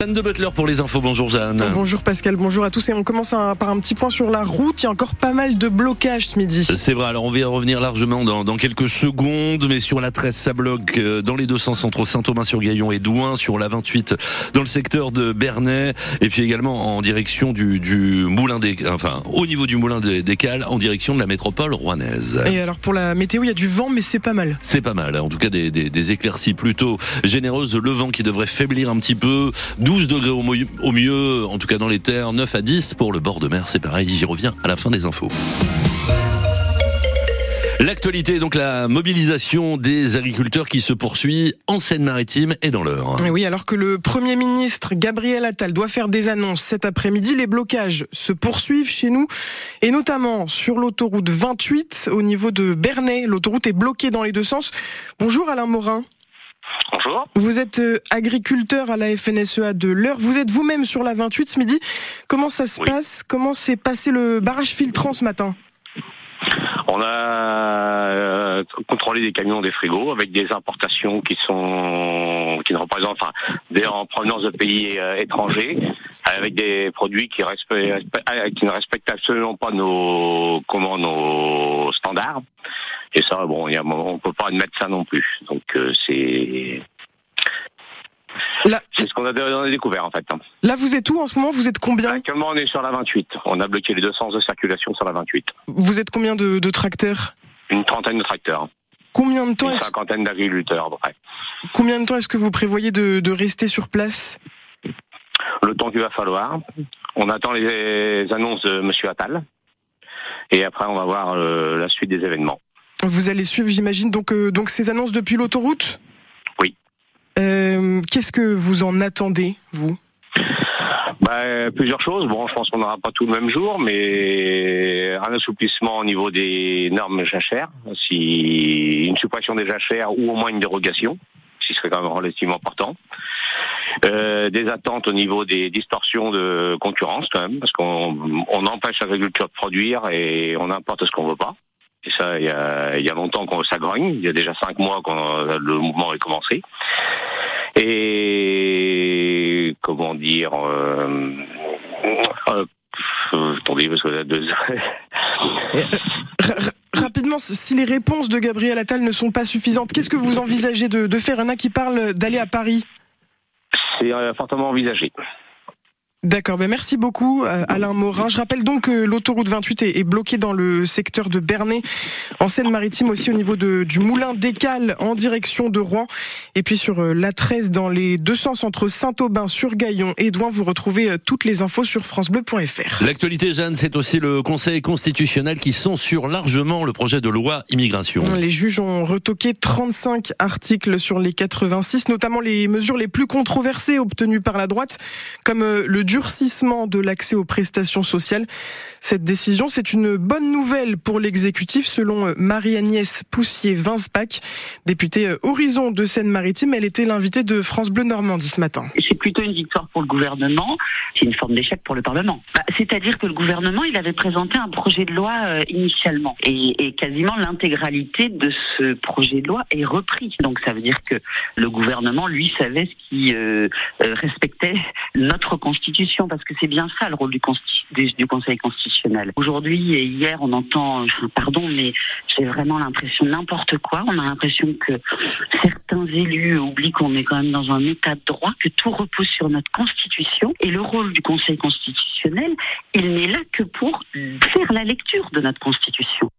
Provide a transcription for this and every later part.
Jeanne de Butler pour les infos. Bonjour Jeanne. Bonjour Pascal, bonjour à tous et on commence par un petit point sur la route. Il y a encore pas mal de blocages ce midi. C'est vrai, alors on va y revenir largement dans, quelques secondes, mais sur la 13 ça bloque euh, dans les deux sens entre Saint-Aubin-sur-Gaillon et Douin, sur la 28 dans le secteur de Bernay, et puis également en direction du, moulin des, enfin au niveau du moulin des, des Cales, en direction de la métropole rouennaise. Et alors pour la météo, il y a du vent, mais c'est pas mal. C'est pas mal, en tout cas des, des éclaircies plutôt généreuses, le vent qui devrait faiblir un petit peu. 12 degrés au, mieux, en tout cas dans les terres, 9 à 10 pour le bord de mer, c'est pareil, j'y reviens à la fin des infos. L'actualité, donc la mobilisation des agriculteurs qui se poursuit en Seine-Maritime et dans l'heure. Oui, alors que le Premier ministre Gabriel Attal doit faire des annonces cet après-midi, les blocages se poursuivent chez nous et notamment sur l'autoroute 28 au niveau de Bernay. L'autoroute est bloquée dans les deux sens. Bonjour Alain Morin. Bonjour. Vous êtes euh, agriculteur à la FNSEA de l'Eure. Vous êtes vous-même sur la 28 ce midi. Comment ça se passe? Comment s'est passé le barrage filtrant ce matin? On a euh, contrôlé des camions des frigos avec des importations qui sont qui ne représentent enfin des en provenance de pays euh, étrangers avec des produits qui, qui ne respectent absolument pas nos comment nos standards. Et ça, bon, y a, on peut pas admettre ça non plus. Donc euh, c'est c'est ce qu'on a, découvert en fait. Là, vous êtes où en ce moment? Vous êtes combien? Actuellement, on est sur la 28. On a bloqué les deux sens de circulation sur la 28. Vous êtes combien de, tracteurs? Une trentaine de tracteurs. Combien de temps Une cinquantaine d'agriculteurs, à Combien de temps est-ce que vous prévoyez de, rester sur place? Le temps qu'il va falloir. On attend les annonces de M. Attal. Et après, on va voir euh, la suite des événements. Vous allez suivre, j'imagine, donc, euh, donc ces annonces depuis l'autoroute? Oui. Euh, qu'est-ce que vous en attendez, vous? Bah, plusieurs choses. Bon, je pense qu'on n'aura pas tout le même jour, mais un assouplissement au niveau des normes jachères, si une suppression des jachères ou au moins une dérogation, ce qui serait quand même relativement important. Euh, des attentes au niveau des distorsions de concurrence quand même, parce qu'on empêche l'agriculture de produire et on importe ce qu'on veut pas. Et ça, il y a, il y a longtemps qu'on ça grogne. Il y a déjà cinq mois que le mouvement est commencé. Et comment dire euh, euh, attendez, parce que là, deux... Euh, rapidement, si les réponses de Gabriel Attal ne sont pas suffisantes, qu'est-ce que vous envisagez de, de faire? Il y en a qui parlent d'aller à Paris. C'est fortement envisagé. D'accord, ben merci beaucoup euh, Alain Morin. Je rappelle donc que l'autoroute 28 est, bloquée dans le secteur de Bernay, en Seine-Maritime aussi au niveau de, du moulin d'Écale en direction de Rouen. Et puis sur euh, la 13 dans les deux sens entre Saint-Aubin, sur Gaillon et Douin, vous retrouvez euh, toutes les infos sur francebleu.fr. L'actualité Jeanne, c'est aussi le Conseil constitutionnel qui censure largement le projet de loi immigration. Les juges ont retoqué 35 articles sur les 86, notamment les mesures les plus controversées obtenues par la droite, comme le durcissement de l'accès aux prestations sociales. Cette décision, c'est une bonne nouvelle pour l'exécutif, selon Marie-Agnès Poussier-Vinsbach, députée euh, Horizon de Seine-Maritime. Elle était l'invitée de France Bleu Normandie ce matin. C'est plutôt une victoire pour le gouvernement, c'est une forme d'échec pour le Parlement. Bah, c'est-à-dire que le gouvernement, il avait présenté un projet de loi euh, initialement, et, quasiment l'intégralité de ce projet de loi est repris. Donc ça veut dire que le gouvernement, lui, savait ce qui euh, respectait notre constitution parce que c'est bien ça le rôle du, du, Conseil constitutionnel. Aujourd'hui et hier, on entend, pardon, mais j'ai vraiment l'impression n'importe quoi. On a l'impression que certains élus oublient qu'on est quand même dans un état de droit, que tout repose sur notre Constitution. Et le rôle du Conseil constitutionnel, il n'est là que pour faire la lecture de notre Constitution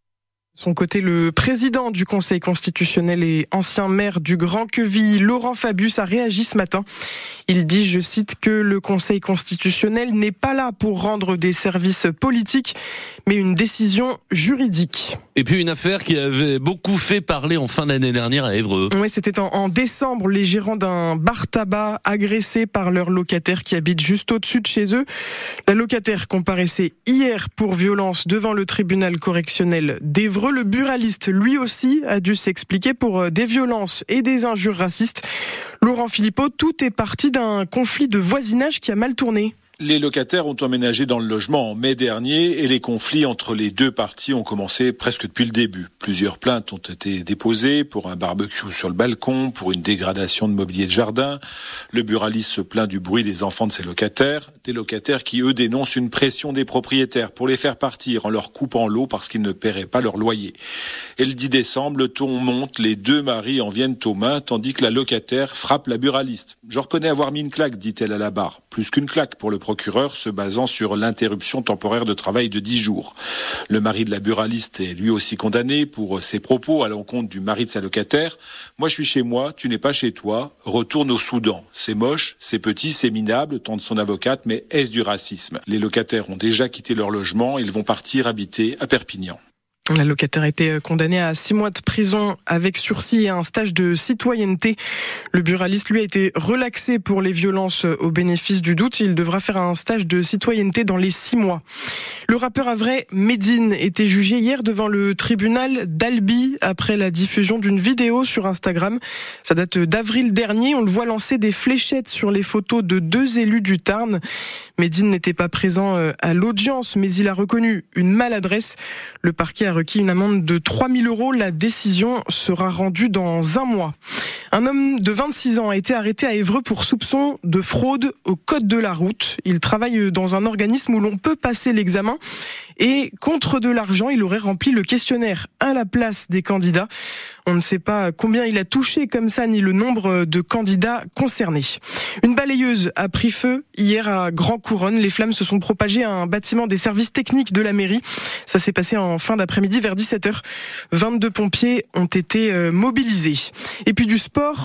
son côté, le président du Conseil constitutionnel et ancien maire du Grand Queville, Laurent Fabius, a réagi ce matin. Il dit, je cite, que le Conseil constitutionnel n'est pas là pour rendre des services politiques, mais une décision juridique. Et puis une affaire qui avait beaucoup fait parler en fin d'année dernière à Évreux. Oui, c'était en, décembre, les gérants d'un bar tabac agressés par leur locataire qui habite juste au-dessus de chez eux. La locataire comparaissait hier pour violence devant le tribunal correctionnel d'Évreux le buraliste, lui aussi, a dû s'expliquer pour euh, des violences et des injures racistes. Laurent Philippot, tout est parti d'un conflit de voisinage qui a mal tourné. Les locataires ont emménagé dans le logement en mai dernier et les conflits entre les deux parties ont commencé presque depuis le début. Plusieurs plaintes ont été déposées pour un barbecue sur le balcon, pour une dégradation de mobilier de jardin. Le buraliste se plaint du bruit des enfants de ses locataires, des locataires qui eux dénoncent une pression des propriétaires pour les faire partir en leur coupant l'eau parce qu'ils ne paieraient pas leur loyer. Et le 10 décembre, le ton monte, les deux maris en viennent aux mains tandis que la locataire frappe la buraliste. Je reconnais avoir mis une claque, dit-elle à la barre. Plus qu'une claque pour le procureur se basant sur l'interruption temporaire de travail de dix jours. Le mari de la buraliste est lui aussi condamné pour ses propos à l'encontre du mari de sa locataire. Moi je suis chez moi, tu n'es pas chez toi, retourne au Soudan. C'est moche, c'est petit, c'est minable, tente son avocate, mais est-ce du racisme? Les locataires ont déjà quitté leur logement, ils vont partir habiter à Perpignan. La locataire a été condamnée à six mois de prison avec sursis et un stage de citoyenneté. Le buraliste, lui, a été relaxé pour les violences au bénéfice du doute. Il devra faire un stage de citoyenneté dans les six mois. Le rappeur à vrai Medine était jugé hier devant le tribunal d'Albi après la diffusion d'une vidéo sur Instagram. Ça date d'avril dernier. On le voit lancer des fléchettes sur les photos de deux élus du Tarn. Medine n'était pas présent euh, à l'audience, mais il a reconnu une maladresse. Le parquet a requis une amende de 3000 euros. La décision sera rendue dans un mois. Un homme de 26 ans a été arrêté à Évreux pour soupçon de fraude au code de la route. Il travaille dans un organisme où l'on peut passer l'examen et contre de l'argent, il aurait rempli le questionnaire à la place des candidats. On ne sait pas combien il a touché comme ça, ni le nombre de candidats concernés. Une balayeuse a pris feu hier à Grand Couronne. Les flammes se sont propagées à un bâtiment des services techniques de la mairie. Ça s'est passé en fin d'après-midi vers 17h. 22 pompiers ont été euh, mobilisés.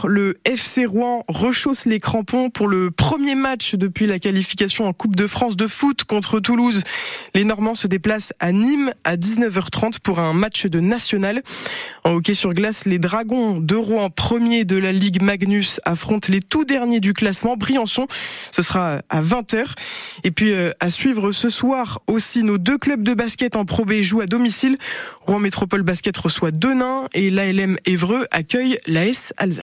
Le FC Rouen rechausse les crampons pour le premier match depuis la qualification en Coupe de France de foot contre Toulouse. Les Normands se déplacent à Nîmes à 19h30 pour un match de national. En hockey sur glace, les Dragons de Rouen, premier de la Ligue Magnus, affrontent les tout derniers du classement, Briançon. Ce sera à 20h. Et puis euh, à suivre ce soir aussi, nos deux clubs de basket en Pro B jouent à domicile. Rouen Métropole Basket reçoit Denain et l'ALM Évreux accueille l'AS Alsace.